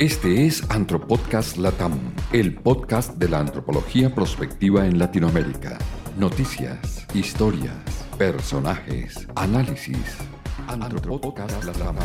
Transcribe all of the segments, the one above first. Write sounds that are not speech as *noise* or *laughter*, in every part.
Este es Antropodcast Latam, el podcast de la antropología prospectiva en Latinoamérica. Noticias, historias, personajes, análisis. Antropodcast Latam.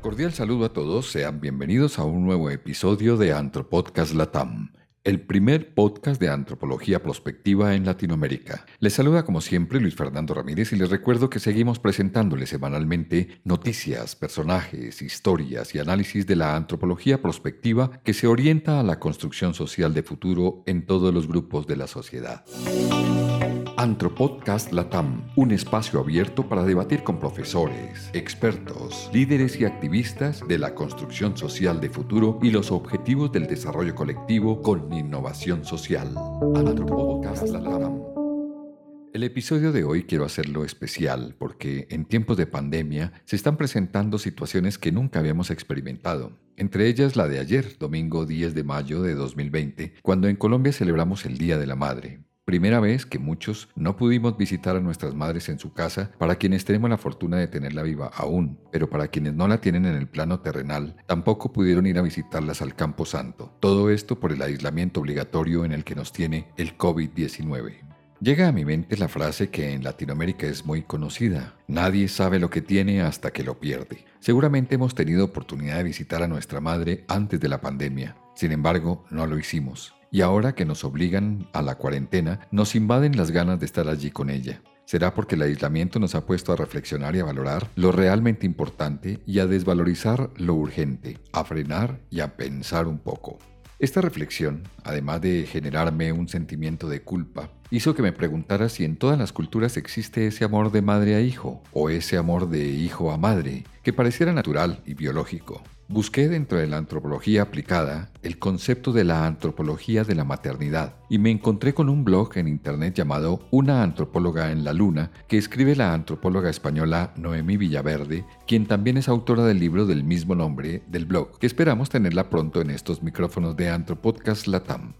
Cordial saludo a todos, sean bienvenidos a un nuevo episodio de Antropodcast Latam el primer podcast de antropología prospectiva en Latinoamérica. Les saluda como siempre Luis Fernando Ramírez y les recuerdo que seguimos presentándoles semanalmente noticias, personajes, historias y análisis de la antropología prospectiva que se orienta a la construcción social de futuro en todos los grupos de la sociedad. Antropodcast Latam, un espacio abierto para debatir con profesores, expertos, líderes y activistas de la construcción social de futuro y los objetivos del desarrollo colectivo con innovación social. Antropodcast Latam. El episodio de hoy quiero hacerlo especial porque en tiempos de pandemia se están presentando situaciones que nunca habíamos experimentado. Entre ellas la de ayer, domingo 10 de mayo de 2020, cuando en Colombia celebramos el Día de la Madre. Primera vez que muchos no pudimos visitar a nuestras madres en su casa, para quienes tenemos la fortuna de tenerla viva aún, pero para quienes no la tienen en el plano terrenal, tampoco pudieron ir a visitarlas al Campo Santo. Todo esto por el aislamiento obligatorio en el que nos tiene el COVID-19. Llega a mi mente la frase que en Latinoamérica es muy conocida. Nadie sabe lo que tiene hasta que lo pierde. Seguramente hemos tenido oportunidad de visitar a nuestra madre antes de la pandemia. Sin embargo, no lo hicimos y ahora que nos obligan a la cuarentena, nos invaden las ganas de estar allí con ella. Será porque el aislamiento nos ha puesto a reflexionar y a valorar lo realmente importante y a desvalorizar lo urgente, a frenar y a pensar un poco. Esta reflexión, además de generarme un sentimiento de culpa, hizo que me preguntara si en todas las culturas existe ese amor de madre a hijo o ese amor de hijo a madre, que pareciera natural y biológico. Busqué dentro de la antropología aplicada el concepto de la antropología de la maternidad y me encontré con un blog en internet llamado Una antropóloga en la luna que escribe la antropóloga española Noemí Villaverde, quien también es autora del libro del mismo nombre del blog, que esperamos tenerla pronto en estos micrófonos de Antropodcast Latam.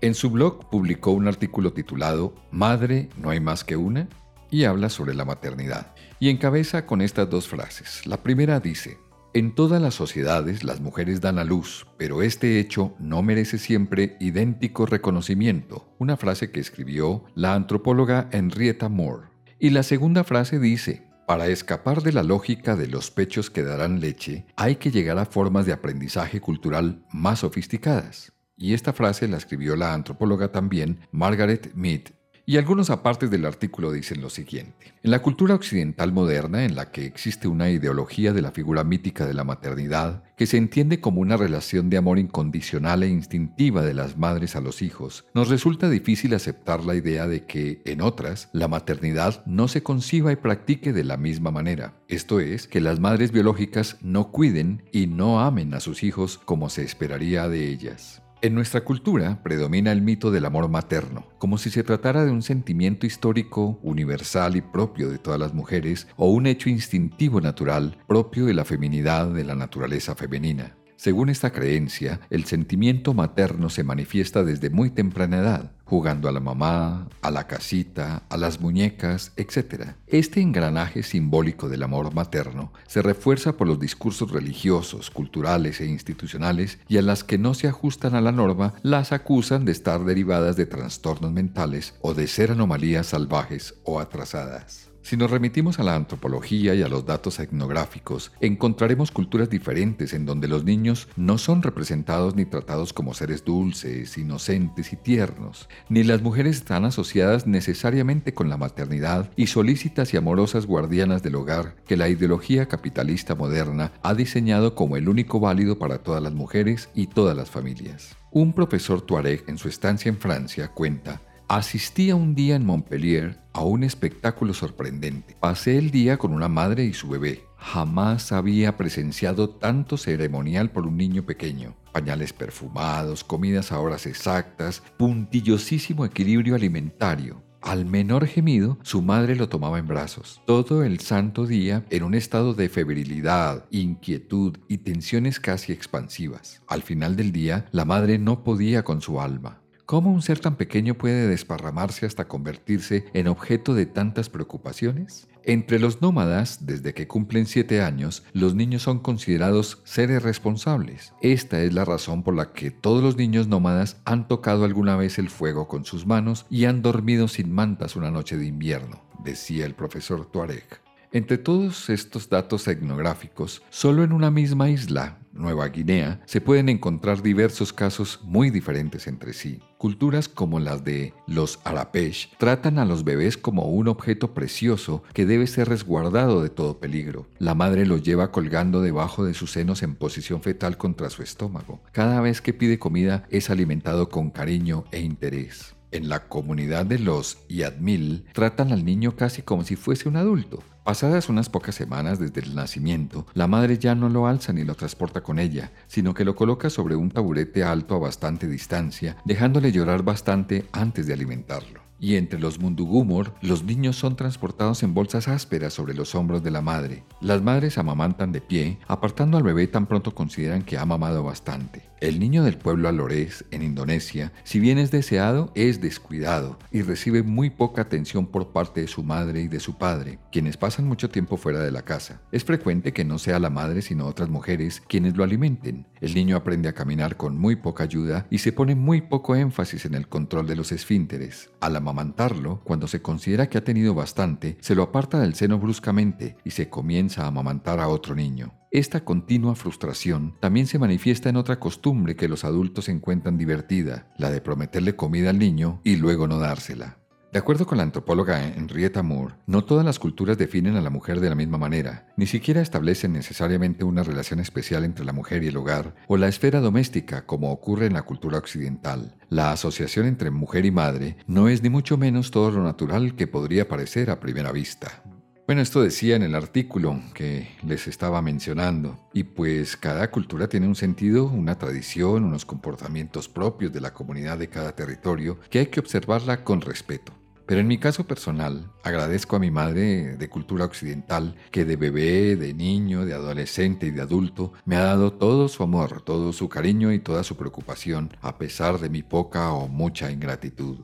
En su blog publicó un artículo titulado Madre, no hay más que una y habla sobre la maternidad. Y encabeza con estas dos frases. La primera dice, en todas las sociedades las mujeres dan a luz, pero este hecho no merece siempre idéntico reconocimiento, una frase que escribió la antropóloga Henrietta Moore. Y la segunda frase dice, para escapar de la lógica de los pechos que darán leche, hay que llegar a formas de aprendizaje cultural más sofisticadas. Y esta frase la escribió la antropóloga también Margaret Mead y algunos apartes del artículo dicen lo siguiente. En la cultura occidental moderna, en la que existe una ideología de la figura mítica de la maternidad, que se entiende como una relación de amor incondicional e instintiva de las madres a los hijos, nos resulta difícil aceptar la idea de que, en otras, la maternidad no se conciba y practique de la misma manera. Esto es, que las madres biológicas no cuiden y no amen a sus hijos como se esperaría de ellas. En nuestra cultura predomina el mito del amor materno, como si se tratara de un sentimiento histórico, universal y propio de todas las mujeres, o un hecho instintivo natural propio de la feminidad de la naturaleza femenina. Según esta creencia, el sentimiento materno se manifiesta desde muy temprana edad, jugando a la mamá, a la casita, a las muñecas, etc. Este engranaje simbólico del amor materno se refuerza por los discursos religiosos, culturales e institucionales y a las que no se ajustan a la norma las acusan de estar derivadas de trastornos mentales o de ser anomalías salvajes o atrasadas. Si nos remitimos a la antropología y a los datos etnográficos, encontraremos culturas diferentes en donde los niños no son representados ni tratados como seres dulces, inocentes y tiernos, ni las mujeres están asociadas necesariamente con la maternidad y solícitas y amorosas guardianas del hogar que la ideología capitalista moderna ha diseñado como el único válido para todas las mujeres y todas las familias. Un profesor tuareg en su estancia en Francia cuenta Asistía un día en Montpellier a un espectáculo sorprendente. Pasé el día con una madre y su bebé. Jamás había presenciado tanto ceremonial por un niño pequeño. Pañales perfumados, comidas a horas exactas, puntillosísimo equilibrio alimentario. Al menor gemido, su madre lo tomaba en brazos. Todo el santo día en un estado de febrilidad, inquietud y tensiones casi expansivas. Al final del día, la madre no podía con su alma. ¿Cómo un ser tan pequeño puede desparramarse hasta convertirse en objeto de tantas preocupaciones? Entre los nómadas, desde que cumplen 7 años, los niños son considerados seres responsables. Esta es la razón por la que todos los niños nómadas han tocado alguna vez el fuego con sus manos y han dormido sin mantas una noche de invierno, decía el profesor Tuareg. Entre todos estos datos etnográficos, solo en una misma isla, Nueva Guinea, se pueden encontrar diversos casos muy diferentes entre sí. Culturas como las de los Arapesh tratan a los bebés como un objeto precioso que debe ser resguardado de todo peligro. La madre lo lleva colgando debajo de sus senos en posición fetal contra su estómago. Cada vez que pide comida es alimentado con cariño e interés. En la comunidad de los Yadmil tratan al niño casi como si fuese un adulto. Pasadas unas pocas semanas desde el nacimiento, la madre ya no lo alza ni lo transporta con ella, sino que lo coloca sobre un taburete alto a bastante distancia, dejándole llorar bastante antes de alimentarlo y entre los mundugumor, los niños son transportados en bolsas ásperas sobre los hombros de la madre. Las madres amamantan de pie, apartando al bebé tan pronto consideran que ha mamado bastante. El niño del pueblo alorés, en Indonesia, si bien es deseado, es descuidado y recibe muy poca atención por parte de su madre y de su padre, quienes pasan mucho tiempo fuera de la casa. Es frecuente que no sea la madre sino otras mujeres quienes lo alimenten. El niño aprende a caminar con muy poca ayuda y se pone muy poco énfasis en el control de los esfínteres. A la amamantarlo, cuando se considera que ha tenido bastante, se lo aparta del seno bruscamente y se comienza a amamantar a otro niño. Esta continua frustración también se manifiesta en otra costumbre que los adultos encuentran divertida, la de prometerle comida al niño y luego no dársela. De acuerdo con la antropóloga Henrietta Moore, no todas las culturas definen a la mujer de la misma manera, ni siquiera establecen necesariamente una relación especial entre la mujer y el hogar o la esfera doméstica como ocurre en la cultura occidental. La asociación entre mujer y madre no es ni mucho menos todo lo natural que podría parecer a primera vista. Bueno, esto decía en el artículo que les estaba mencionando, y pues cada cultura tiene un sentido, una tradición, unos comportamientos propios de la comunidad de cada territorio que hay que observarla con respeto. Pero en mi caso personal, agradezco a mi madre de cultura occidental que de bebé, de niño, de adolescente y de adulto me ha dado todo su amor, todo su cariño y toda su preocupación, a pesar de mi poca o mucha ingratitud.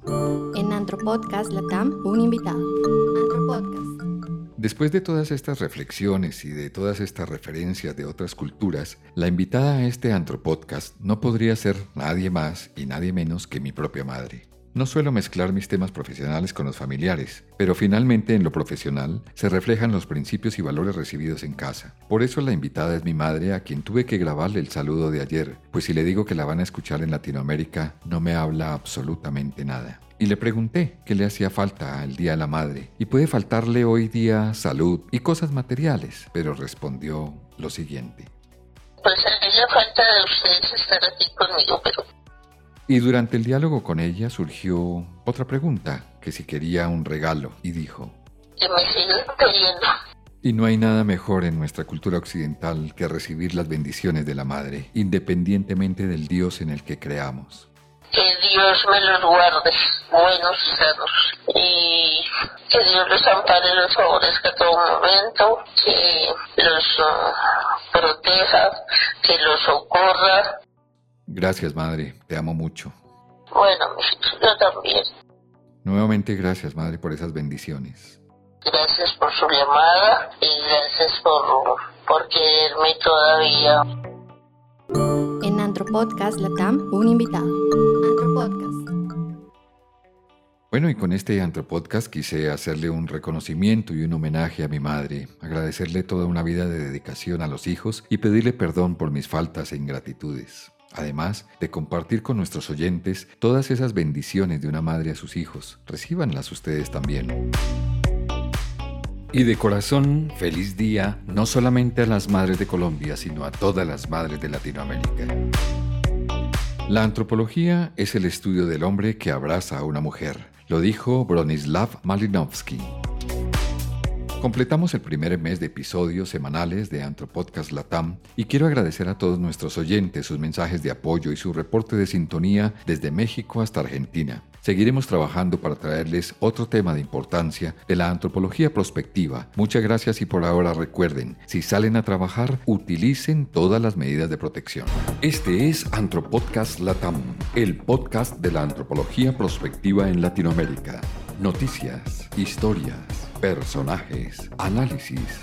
En Antropodcast Latam, un invitado. Antropodcast. Después de todas estas reflexiones y de todas estas referencias de otras culturas, la invitada a este Antropodcast no podría ser nadie más y nadie menos que mi propia madre. No suelo mezclar mis temas profesionales con los familiares, pero finalmente en lo profesional se reflejan los principios y valores recibidos en casa. Por eso la invitada es mi madre a quien tuve que grabarle el saludo de ayer, pues si le digo que la van a escuchar en Latinoamérica no me habla absolutamente nada. Y le pregunté qué le hacía falta al Día de la Madre, y puede faltarle hoy día salud y cosas materiales, pero respondió lo siguiente. Pues a ella falta de ustedes estar aquí conmigo, pero y durante el diálogo con ella surgió otra pregunta, que si quería un regalo, y dijo, que me siguen. Y no hay nada mejor en nuestra cultura occidental que recibir las bendiciones de la Madre, independientemente del Dios en el que creamos. Que Dios me los guarde, buenos sanos, y que Dios los ampare, los favorezca a todo momento, que los uh, proteja, que los socorra, Gracias, madre. Te amo mucho. Bueno, *laughs* yo también. Nuevamente, gracias, madre, por esas bendiciones. Gracias por su llamada y gracias por, por quererme todavía. En Antropodcast Latam, un invitado. Antropodcast. Bueno, y con este Antropodcast quise hacerle un reconocimiento y un homenaje a mi madre, agradecerle toda una vida de dedicación a los hijos y pedirle perdón por mis faltas e ingratitudes además de compartir con nuestros oyentes todas esas bendiciones de una madre a sus hijos. Recíbanlas ustedes también. Y de corazón, feliz día no solamente a las madres de Colombia, sino a todas las madres de Latinoamérica. La antropología es el estudio del hombre que abraza a una mujer, lo dijo Bronislav Malinowski. Completamos el primer mes de episodios semanales de Antropodcast Latam y quiero agradecer a todos nuestros oyentes sus mensajes de apoyo y su reporte de sintonía desde México hasta Argentina. Seguiremos trabajando para traerles otro tema de importancia de la antropología prospectiva. Muchas gracias y por ahora recuerden, si salen a trabajar, utilicen todas las medidas de protección. Este es Antropodcast Latam, el podcast de la antropología prospectiva en Latinoamérica. Noticias, historias Personajes, análisis.